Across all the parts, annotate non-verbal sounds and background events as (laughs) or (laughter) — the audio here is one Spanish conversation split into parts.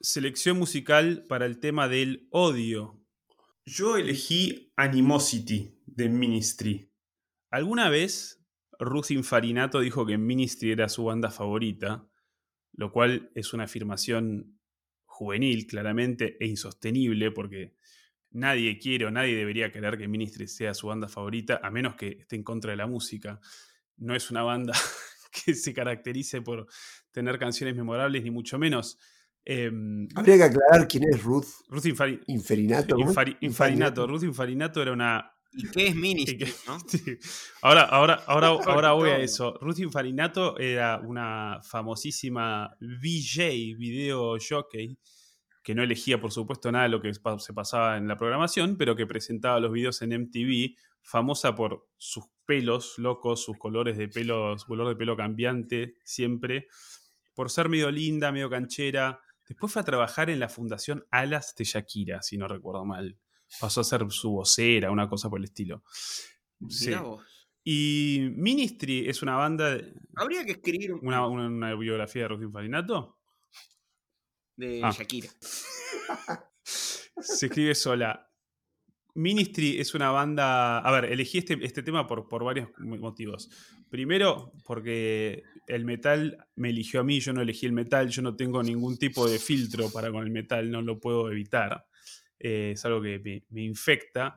selección musical para el tema del odio. Yo elegí Animosity de Ministry. Alguna vez Ruth Infarinato dijo que Ministry era su banda favorita, lo cual es una afirmación juvenil, claramente, e insostenible, porque nadie quiere o nadie debería querer que Ministry sea su banda favorita, a menos que esté en contra de la música. No es una banda (laughs) que se caracterice por tener canciones memorables, ni mucho menos. Em, Habría que aclarar quién es Ruth. Ruth Infari- Inferinato. ¿cómo? Infari- Infarinato. Ruth Infarinato era una. ¿Y qué es Ministry? ¿no? (laughs) Sí. Ahora, ahora, ahora, ahora voy a eso. Ruth Infarinato era una famosísima VJ, video jockey, que no elegía, por supuesto, nada de lo que se pasaba en la programación, pero que presentaba los videos en MTV, famosa por sus pelos locos, sus colores de pelo, su color de pelo cambiante siempre, por ser medio linda, medio canchera. Después fue a trabajar en la fundación Alas de Shakira, si no recuerdo mal. Pasó a ser su vocera, una cosa por el estilo. Sí. Y Ministry es una banda, de- Habría que escribir un- una, una- una biografía de Ruth Infarinato. de Ah. Shakira. (laughs) Se escribe sola. Ministry es una banda. A ver, elegí este, este tema por, por varios motivos. Primero, porque el metal me eligió a mí, yo no elegí el metal, yo no tengo ningún tipo de filtro para con el metal, no lo puedo evitar. Eh, es algo que me, infecta.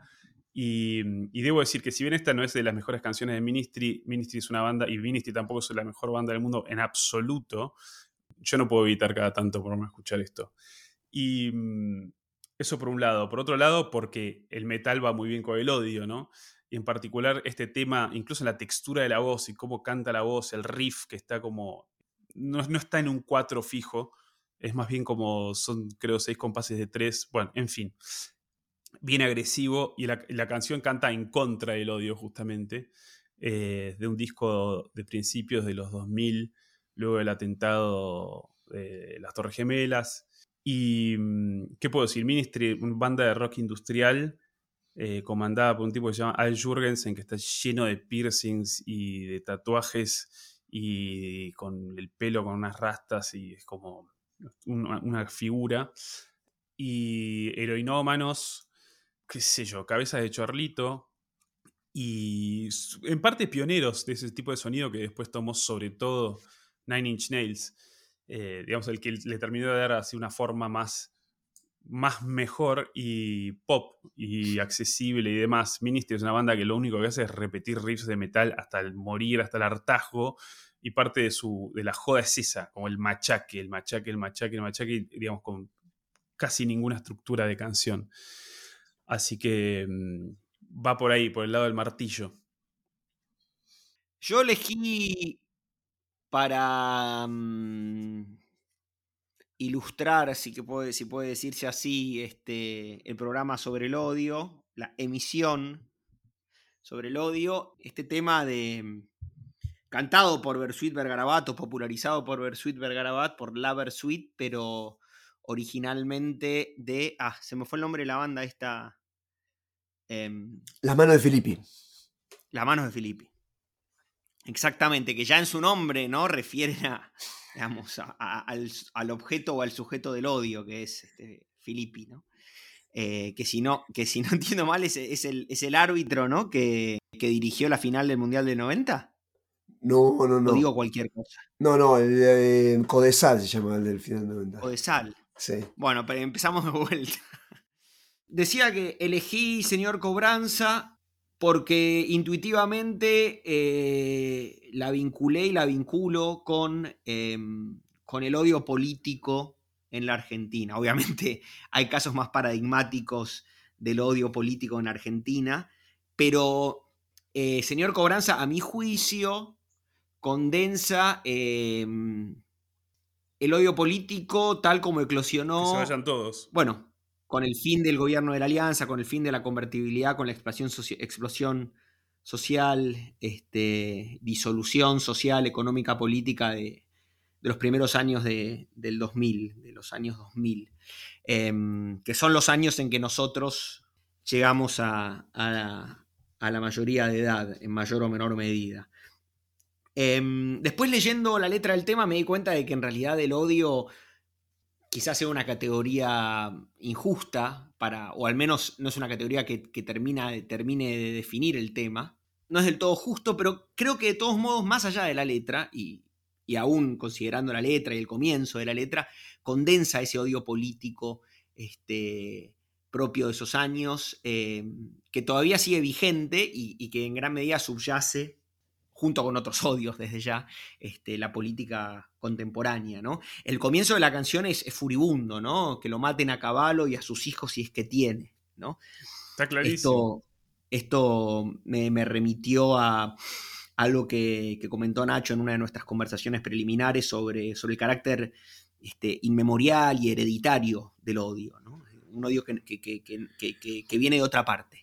Y, y debo decir que si bien esta no es de las mejores canciones de Ministry, Ministry es una banda, y Ministry tampoco es la mejor banda del mundo en absoluto, yo no puedo evitar cada tanto por no escuchar esto. Y mm, eso por un lado. Por otro lado, porque el metal va muy bien con el odio, ¿no? Y en particular este tema, incluso en la textura de la voz y cómo canta la voz, el riff que está como... No, no está en un 4 fijo, es más bien como son, creo, seis compases de tres. Bueno, en fin. Bien agresivo y la, la canción canta en contra del odio justamente, eh, de un disco de principios de los 2000, luego del atentado de las Torres Gemelas. Y, mm, ¿qué puedo decir? Ministry, una banda de rock industrial eh, comandada por un tipo que se llama Al Jurgensen, que está lleno de piercings y de tatuajes y con el pelo con unas rastas y es como una, figura. Y heroinómanos, qué sé yo, cabezas de chorlito. Y en parte pioneros de ese tipo de sonido que después tomó sobre todo Nine Inch Nails. Eh, digamos, el que le terminó de dar así una forma más, más mejor y pop y accesible y demás. Ministry es una banda que lo único que hace es repetir riffs de metal hasta el morir, hasta el hartazgo. Y parte de, su, de la joda es esa, como el machaque, el machaque, el machaque, el machaque, digamos, con casi ninguna estructura de canción. Así que mm, va por ahí, por el lado del martillo. Yo elegí para mm, ilustrar, así que puede, si puede decirse así, este, el programa sobre el odio, la emisión sobre el odio, este tema de mm, cantado por Bersuit Vergarabat o popularizado por Bersuit Vergarabat, por La Bersuit, pero originalmente de. Ah, se me fue el nombre de la banda esta. em, Las manos de Filippi. las manos de Filippi. Exactamente, que ya en su nombre, ¿no? Refieren a, digamos, a- a- al, al objeto o al sujeto del odio, que es este, Filippi, ¿no? Eh, que, si no, que si no (laughs) entiendo mal, es, es el, es el árbitro, ¿no? Que, que dirigió la final del Mundial del 90. No, no, O no. digo cualquier cosa. No, no, el de Codesal se llama el del final 90. O de Sal. Sí. Bueno, pero empezamos de vuelta. (laughs) Decía que elegí Señor Cobranza porque intuitivamente eh, la vinculé y la vinculo con, em, con el odio político en la Argentina. Obviamente (laughs) hay casos más paradigmáticos del odio político en Argentina, pero eh, Señor Cobranza, a mi juicio, condensa em, el odio político tal como Que eclosionó se vayan todos. bueno, con el fin del gobierno de la alianza, con el fin de la convertibilidad, con la explosión, explosión social, este, disolución social, económica, política de, los primeros años de- del 2000, de los años 2000, em, que son los años en que nosotros llegamos a, a la mayoría de edad, en mayor o menor medida. Em, después leyendo la letra del tema me di cuenta de que en realidad el odio quizás sea una categoría injusta para, o al menos no es una categoría que, termine de definir el tema. No es del todo justo, pero creo que de todos modos, más allá de la letra, y, y aún considerando la letra y el comienzo de la letra, condensa ese odio político este, propio de esos años, eh, que todavía sigue vigente y, que en gran medida subyace, junto con otros odios desde ya, este, la política contemporánea. ¿no? El comienzo de la canción es, furibundo, ¿no? que lo maten a caballo y a sus hijos si es que tiene. ¿no? Está clarísimo. Esto, me, remitió a algo que, comentó Nacho en una de nuestras conversaciones preliminares sobre, sobre el carácter este, inmemorial y hereditario del odio, un odio que, viene de otra parte.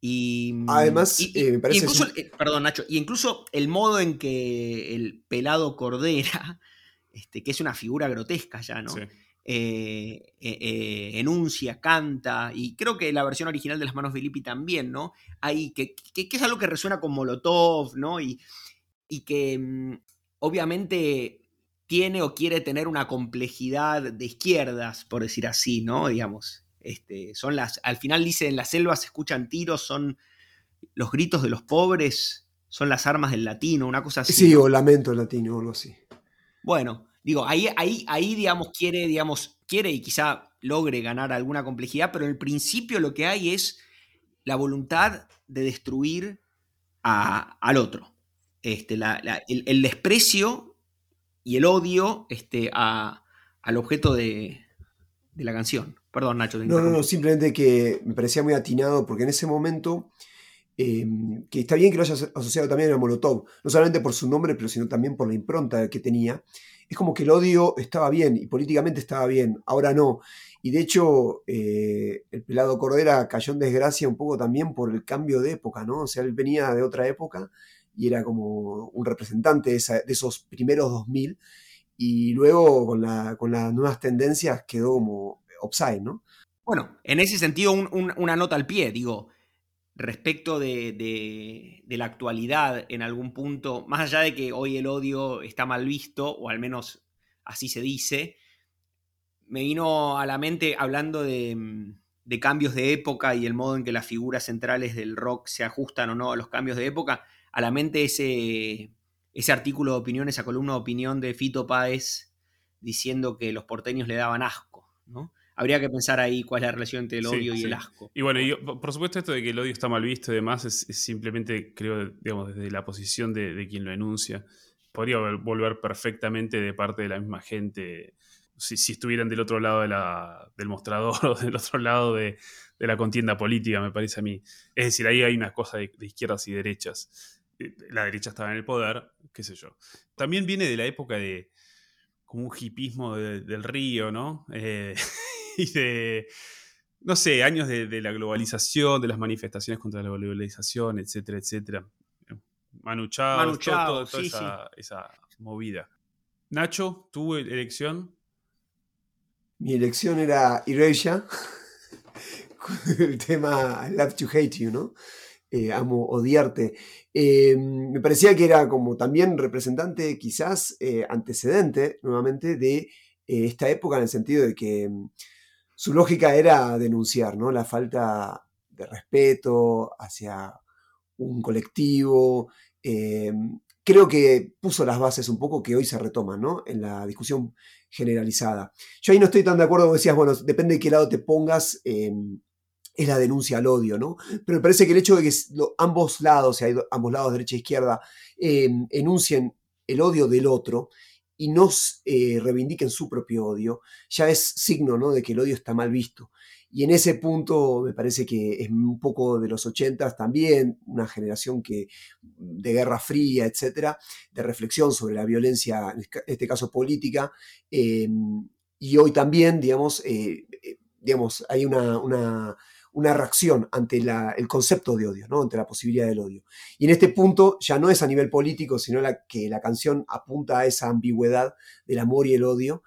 Y, Además, eh, me parece incluso, eh, perdón Nacho, y incluso el modo en que el pelado Cordera, (laughs) este, que es una figura grotesca ya, ¿no? Eh, enuncia, canta, y creo que la versión original de Las Manos de Lippi también, ¿no? Hay, que, es algo que resuena con Molotov, ¿no? Y, y que mm, obviamente tiene o quiere tener una complejidad de izquierdas, por decir así, ¿no? Digamos, este, son las, al final dice, en las selvas se escuchan tiros, son los gritos de los pobres, son las armas del latino, una cosa así. Sí, o lamento latino, o algo así. Bueno, digo, ahí, ahí, ahí, digamos, quiere, digamos, quiere y quizá logre ganar alguna complejidad, pero en el principio lo que hay es la voluntad de destruir al otro. Este, el, desprecio y el odio este, al objeto de, la canción. Perdón, Nacho. no, no, no, simplemente que me parecía muy atinado porque en ese momento, em, que está bien que lo hayas asociado también a Molotov, no solamente por su nombre, pero sino también por la impronta que tenía, es como que el odio estaba bien y políticamente estaba bien, ahora no. Y de hecho, eh, el pelado Cordera cayó en desgracia un poco también por el cambio de época, ¿no? O sea, él venía de otra época y era como un representante de, esos primeros 2000 y luego con, con las nuevas tendencias quedó como ¿no? Bueno, en ese sentido una nota al pie, digo, respecto de, la actualidad en algún punto, más allá de que hoy el odio está mal visto, o al menos así se dice, me vino a la mente hablando de, de cambios de época y el modo en que las figuras centrales del rock se ajustan o no a los cambios de época a la mente ese, ese artículo de opinión, esa columna de opinión de Fito Páez diciendo que los porteños le daban asco, ¿no? Habría que pensar ahí cuál es la relación entre el odio y el asco. Y bueno, por supuesto esto de que el odio está mal visto y demás es, simplemente, creo, digamos, desde la posición de, quien lo enuncia. Podría volver perfectamente de parte de la misma gente si, estuvieran del otro lado del mostrador (laughs) o del otro lado de, la contienda política, me parece a mí. Es decir, ahí hay una cosa de izquierdas y derechas. Eh, la derecha estaba en el poder, qué sé yo. También viene de la época de como un hipismo del río, ¿no? Eh, (laughs) (laughs) y de, no sé, años de, la globalización, de las manifestaciones contra la globalización, etcétera, etcétera. Manu Chao, toda esa, movida. Nacho, ¿tuvo elección? Mi elección era Erasure, (laughs) el tema I love to hate you, ¿no? Eh, amo odiarte. Eh, me parecía que era como también representante, quizás eh, antecedente nuevamente de esta época en el sentido de que mm, su lógica era denunciar ¿no? la falta de respeto hacia un colectivo. creo que puso las bases un poco que hoy se retoman ¿no? en la discusión generalizada. Yo ahí no estoy tan de acuerdo, decías, bueno, depende de qué lado te pongas es la denuncia al odio, ¿no? Pero me parece que el hecho de que ambos lados, ambos lados, derecha e izquierda, em, enuncien el odio del otro y no eh, reivindiquen su propio odio, ya es signo ¿no? de que el odio está mal visto. Y en ese punto me parece que es un poco de los ochentas también, una generación que, de guerra fría, etcétera, de reflexión sobre la violencia, en este caso política, em, y hoy también, digamos, eh, eh, digamos hay una una reacción ante el concepto de odio, ¿no? ante la posibilidad del odio. Y en este punto ya no es a nivel político, sino la, que la canción apunta a esa ambigüedad del amor y el odio,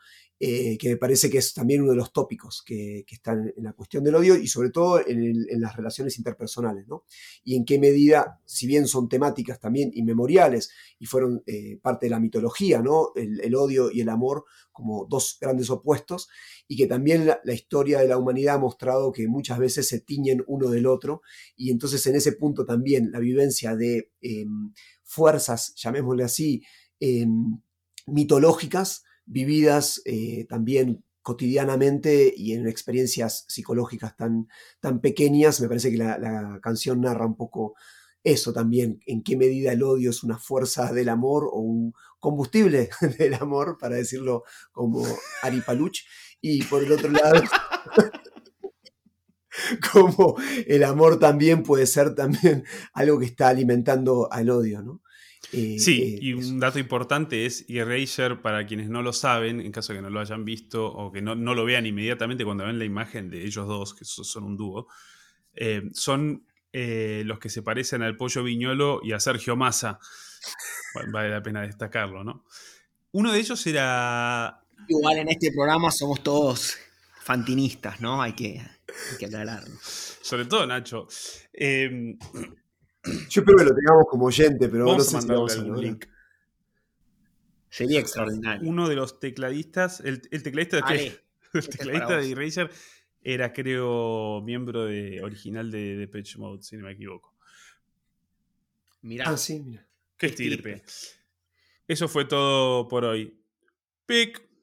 eh, que me parece que es también uno de los tópicos que, están en la cuestión del odio y sobre todo en, las relaciones interpersonales, ¿no? Y en qué medida, si bien son temáticas también inmemoriales y fueron eh, parte de la mitología, ¿no? El, odio y el amor como dos grandes opuestos y que también la, historia de la humanidad ha mostrado que muchas veces se tiñen uno del otro y entonces en ese punto también la vivencia de em, fuerzas, llamémosle así, em, mitológicas, vividas eh, también cotidianamente y en experiencias psicológicas tan, tan pequeñas, me parece que la, canción narra un poco eso también, en qué medida el odio es una fuerza del amor o un combustible (laughs) del amor, para decirlo como Ari Paluch, y por el otro lado, (laughs) como el amor también puede ser también algo que está alimentando al odio, ¿no? Eh, sí, eh, y un dato importante es Eraser, para quienes no lo saben, en caso de que no lo hayan visto o que no, lo vean inmediatamente cuando ven la imagen de ellos dos, que son un dúo, eh, son los que se parecen al Pollo Viñolo y a Sergio Massa. vale la pena destacarlo, ¿no? Uno de ellos era... Igual en este programa somos todos fantinistas, ¿no? Hay que, aclararlo. Sobre todo Nacho. Yo espero que lo tengamos como oyente, pero vamos no sé a link. Sería extraordinario. Uno de los tecladistas, el, tecladista, de, (laughs) el este tecladista de Eraser era, creo, miembro de, original de, de Patch Mode, si no me equivoco. Mirá. Ah, sí, mira. Qué estirpe. Eso fue todo por hoy. Pic.